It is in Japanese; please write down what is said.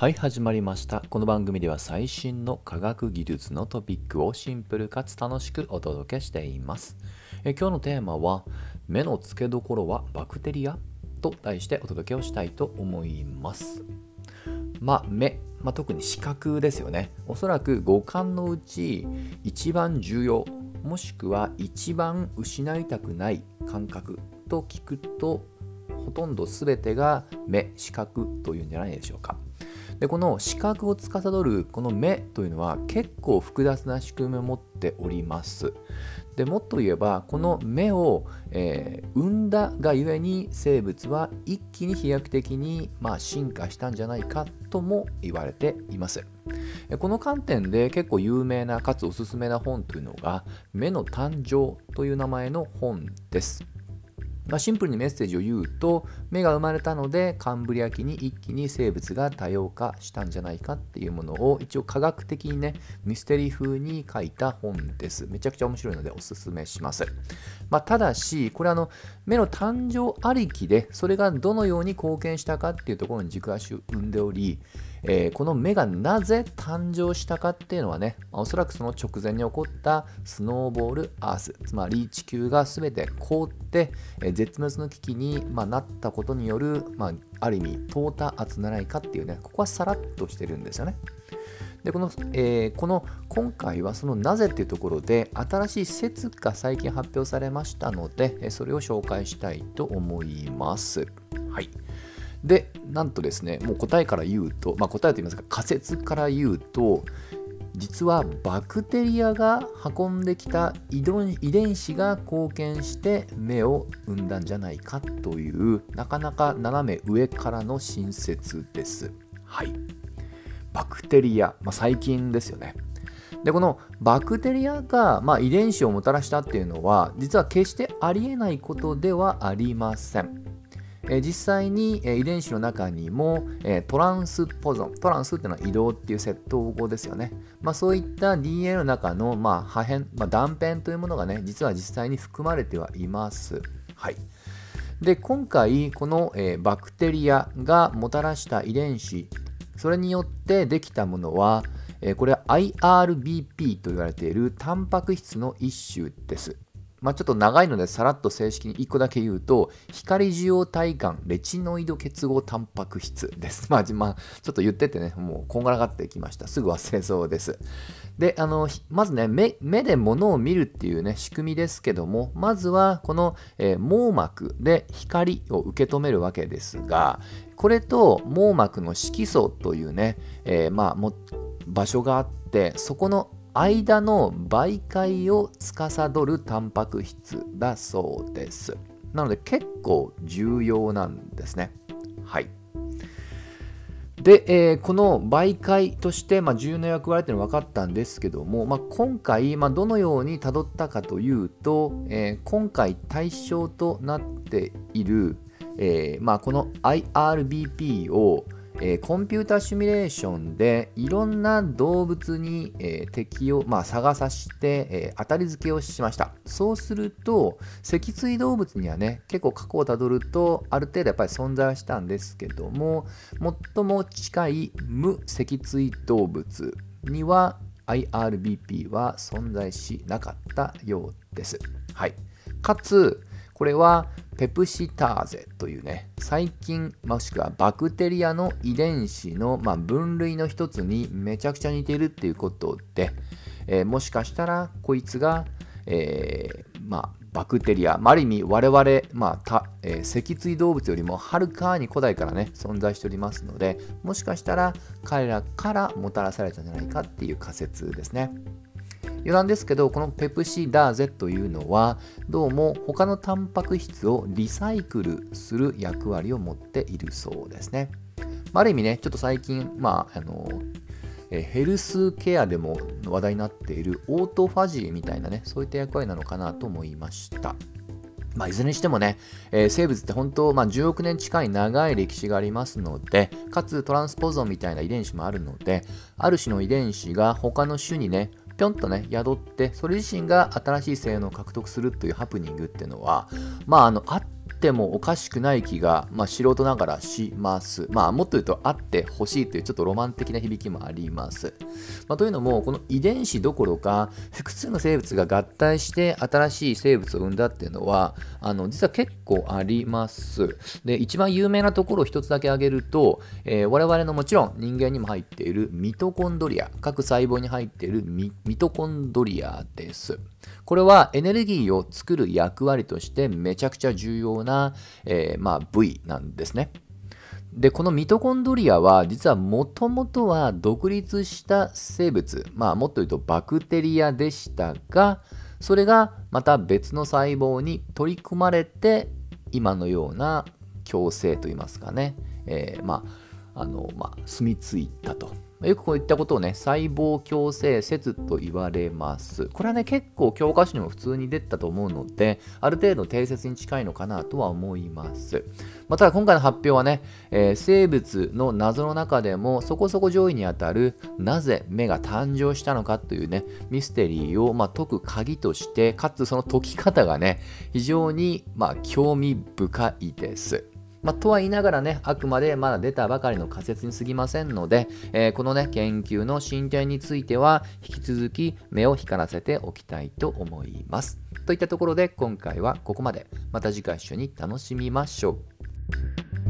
はい始まりました。この番組では最新の科学技術のトピックをシンプルかつ楽しくお届けしています。え今日のテーマは目の付けどころはバクテリアと題してお届けをしたいと思います。まあ目、まあ、特に視覚ですよね。おそらく五感のうち一番重要もしくは一番失いたくない感覚と聞くとほとんど全てが目視覚というんじゃないでしょうか。でこの視覚を司るこの目というのは結構複雑な仕組みを持っております。でもっと言えばこの目を、えー、生んだがゆえに生物は一気に飛躍的に、まあ、進化したんじゃないかとも言われています。この観点で結構有名なかつおすすめな本というのが「目の誕生」という名前の本です。まあ、シンプルにメッセージを言うと目が生まれたのでカンブリア紀に一気に生物が多様化したんじゃないかっていうものを一応科学的にねミステリー風に書いた本です。めちゃくちゃ面白いのでおすすめします、まあ、ただしこれあの目の誕生ありきでそれがどのように貢献したかっていうところに軸足を生んでおりえー、この目がなぜ誕生したかっていうのはね、おそらくその直前に起こったスノーボールアース、つまり地球が全て凍って、えー、絶滅の危機に、まあ、なったことによる、まあ、ある意味、淘汰圧ならいかっていうね、ここはさらっとしてるんですよね。でこの,、えー、この今回はそのなぜっていうところで新しい説が最近発表されましたのでそれを紹介したいと思います。はい。で、なんとですね、もう答えから言うと、まあ、答えと言いますか仮説から言うと、実はバクテリアが運んできた遺伝子が貢献して目を生んだんじゃないかというなかなか斜め上からの新説です。はい。バクテリア、まあ、細菌ですよね。でこのバクテリアが、まあ、遺伝子をもたらしたっていうのは実は決してありえないことではありません。え実際に、え遺伝子の中にも、えトランスポゾントランスっていうのは移動っていう窃盗語ですよね、まあ、そういった DNA の中の、まあ、破片、まあ、断片というものがね実は実際に含まれてはいます。はい。で今回この、えバクテリアがもたらした遺伝子それによってできたものは、えこれは IRBP と言われているタンパク質の一種です。まあ、ちょっと長いのでさらっと正式に1個だけ言うと、光受容体感レチノイド結合タンパク質です。まあ、ま、ちょっと言っててね、もうこんがらがってきました。すぐ忘れそうです。で、あの、まずね、目で物を見るっていうね、仕組みですけども、まずはこの、えー、網膜で光を受け止めるわけですが、これと網膜の色素というね、えー、まあ、も場所があって、そこの間の媒介を司るタンパク質だそうです。なので結構重要なんですね。はい。で、えー、この媒介として、まあ、重要な役割っていうのは分かったんですけども、まあ、今回、まあ、どのようにたどったかというと、えー、今回対象となっている、えーまあ、この IRBP をえー、コンピュータシミュレーションでいろんな動物に、えー、敵を、まあ、探さして、えー、当たり付けをしましたそうすると脊椎動物にはね結構過去をたどるとある程度やっぱり存在はしたんですけども最も近い無脊椎動物には IRBP は存在しなかったようです。はい、かつこれはペプシターゼというね細菌もしくはバクテリアの遺伝子の、まあ、分類の一つにめちゃくちゃ似ているっていうことで、えー、もしかしたらこいつが、えー、まあ、バクテリア、まあ、ある意味我々、まあえー、脊椎動物よりもはるかに古代からね存在しておりますのでもしかしたら彼らからもたらされたんじゃないかっていう仮説ですね。余談ですけど、このペプシダーゼというのは、どうも他のタンパク質をリサイクルする役割を持っているそうですね。ある意味ね、ちょっと最近、まあ、あの、ヘルスケアでも話題になっているオートファジーみたいなね、そういった役割なのかなと思いました。まあ、いずれにしてもね、えー、生物って本当、まあ、10億年近い長い歴史がありますので、かつトランスポゾンみたいな遺伝子もあるので、ある種の遺伝子が他の種にね、ぴょんとね、宿って、それ自身が新しい性能を獲得するというハプニングっていうのは、まあ、あの、あっってもおかしくない気が、まあ、素人ながらします。まあ、もっと言うとあってほしいというちょっとロマン的な響きもあります。まあ、というのも、この遺伝子どころか、複数の生物が合体して新しい生物を生んだっていうのは、あの実は結構あります。で、一番有名なところを一つだけ挙げると、えー、我々のもちろん人間にも入っているミトコンドリア、各細胞に入っているミトコンドリアです。これはエネルギーを作る役割としてめちゃくちゃ重要な、えー、まあ、部位なんですね。で、このミトコンドリアは実はもともとは独立した生物、まあもっと言うとバクテリアでしたが、それがまた別の細胞に取り組まれて今のような共生といいますかね、えー、まああのまあ、住み着いたとよくこういったことをね、細胞共生説と言われます。これはね、結構教科書にも普通に出たと思うので、ある程度定説に近いのかなとは思います。まあ、ただ今回の発表はね、えー、生物の謎の中でもそこそこ上位にあたるなぜ目が誕生したのかというね、ミステリーをまあ解く鍵として、かつその解き方がね、非常にまあ興味深いです。まあ、とは言いながらね、あくまでまだ出たばかりの仮説に過ぎませんので、えー、このね、研究の進展については、引き続き目を光らせておきたいと思います。といったところで、今回はここまで。また次回一緒に楽しみましょう。